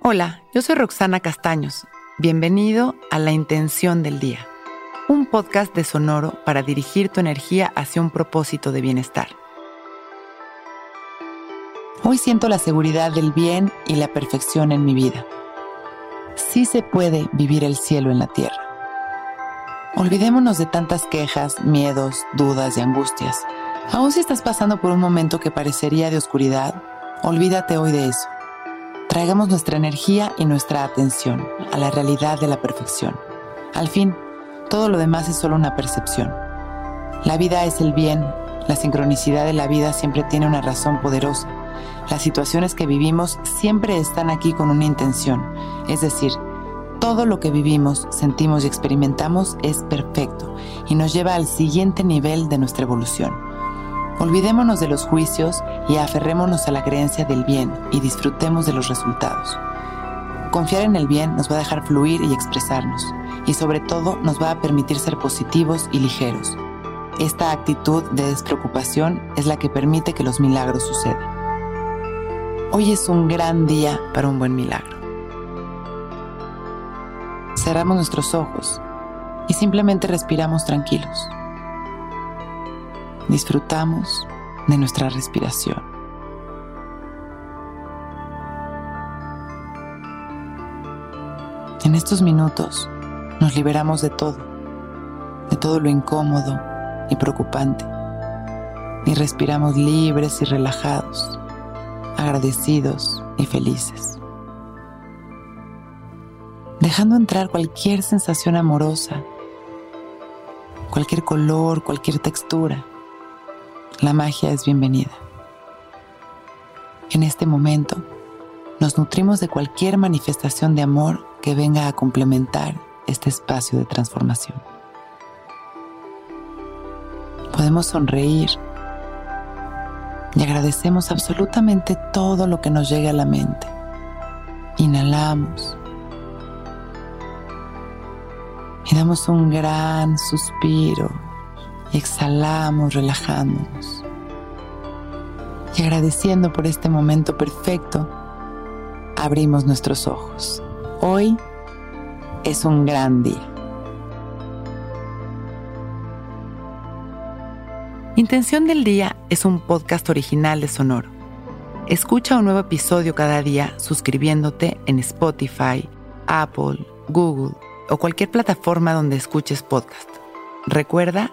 Hola, yo soy Roxana Castaños. Bienvenido a La Intención del Día, un podcast de Sonoro para dirigir tu energía hacia un propósito de bienestar. Hoy siento la seguridad del bien y la perfección en mi vida. Sí se puede vivir el cielo en la tierra. Olvidémonos de tantas quejas, miedos, dudas y angustias. Aun si estás pasando por un momento que parecería de oscuridad, olvídate hoy de eso. Traigamos nuestra energía y nuestra atención a la realidad de la perfección. Al fin, todo lo demás es solo una percepción. La vida es el bien, la sincronicidad de la vida siempre tiene una razón poderosa. Las situaciones que vivimos siempre están aquí con una intención, es decir, todo lo que vivimos, sentimos y experimentamos es perfecto y nos lleva al siguiente nivel de nuestra evolución. Olvidémonos de los juicios y aferrémonos a la creencia del bien y disfrutemos de los resultados. Confiar en el bien nos va a dejar fluir y expresarnos, y sobre todo nos va a permitir ser positivos y ligeros. Esta actitud de despreocupación es la que permite que los milagros sucedan. Hoy es un gran día para un buen milagro cerramos nuestros ojos y simplemente respiramos tranquilos. Disfrutamos de nuestra respiración. En estos minutos nos liberamos de todo, de todo lo incómodo y preocupante, y respiramos libres y relajados, agradecidos y felices dejando entrar cualquier sensación amorosa, cualquier color, cualquier textura. La magia es bienvenida. En este momento, nos nutrimos de cualquier manifestación de amor que venga a complementar este espacio de transformación. Podemos sonreír y agradecemos absolutamente todo lo que nos llegue a la mente. Inhalamos y damos un gran suspiro y exhalamos relajándonos. Y agradeciendo por este momento perfecto, abrimos nuestros ojos. Hoy es un gran día. Intención del Día es un podcast original de Sonoro. Escucha un nuevo episodio cada día suscribiéndote en Spotify, Apple, Google o cualquier plataforma donde escuches podcast. Recuerda